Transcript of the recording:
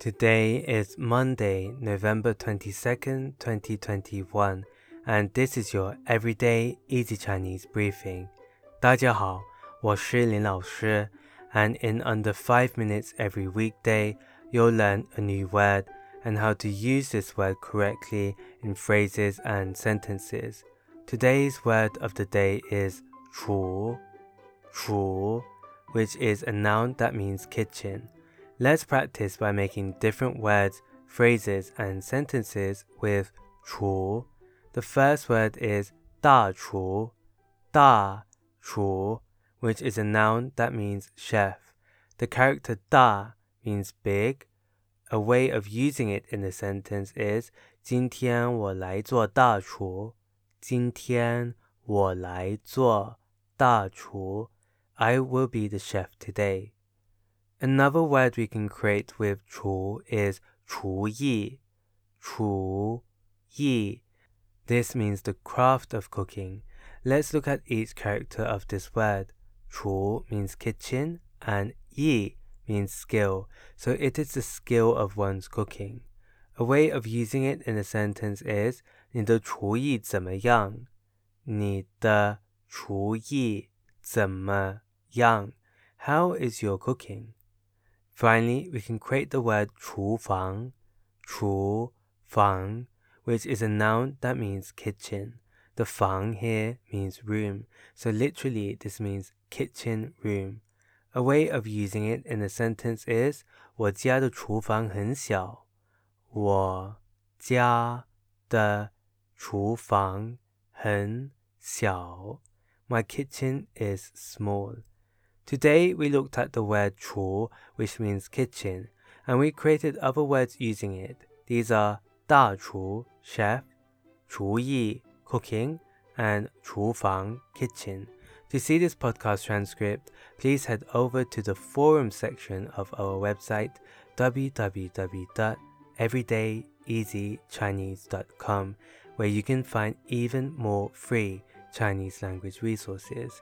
Today is Monday, November 22nd, 2021, and this is your everyday easy Chinese briefing. 大家好，我是林老师, and in under 5 minutes every weekday, you'll learn a new word and how to use this word correctly in phrases and sentences. Today's word of the day is 厨,厨, which is a noun that means kitchen. Let's practice by making different words, phrases, and sentences with 厨. The first word is 大厨,大厨, which is a noun that means chef. The character 大 means big. A way of using it in the sentence is 今天我来做大厨。今天我来做大厨。I will be the chef today. Another word we can create with 厨 is 厨艺,厨艺. This means the craft of cooking. Let's look at each character of this word. 厨 means kitchen and 艺 means skill, so it is the skill of one's cooking. A way of using it in a sentence is 你的厨艺怎么样?你的厨艺怎么样? How is your cooking? Finally, we can create the word 厨房,厨房, which is a noun that means kitchen. The 房 here means room, so literally this means kitchen room. A way of using it in a sentence is 我家的厨房很小。我家的厨房很小。My kitchen is small. Today we looked at the word chu, which means kitchen, and we created other words using it. These are da chu, chef, chu yi, cooking, and chu fang, kitchen. To see this podcast transcript, please head over to the forum section of our website www.everydayeasychinese.com where you can find even more free Chinese language resources.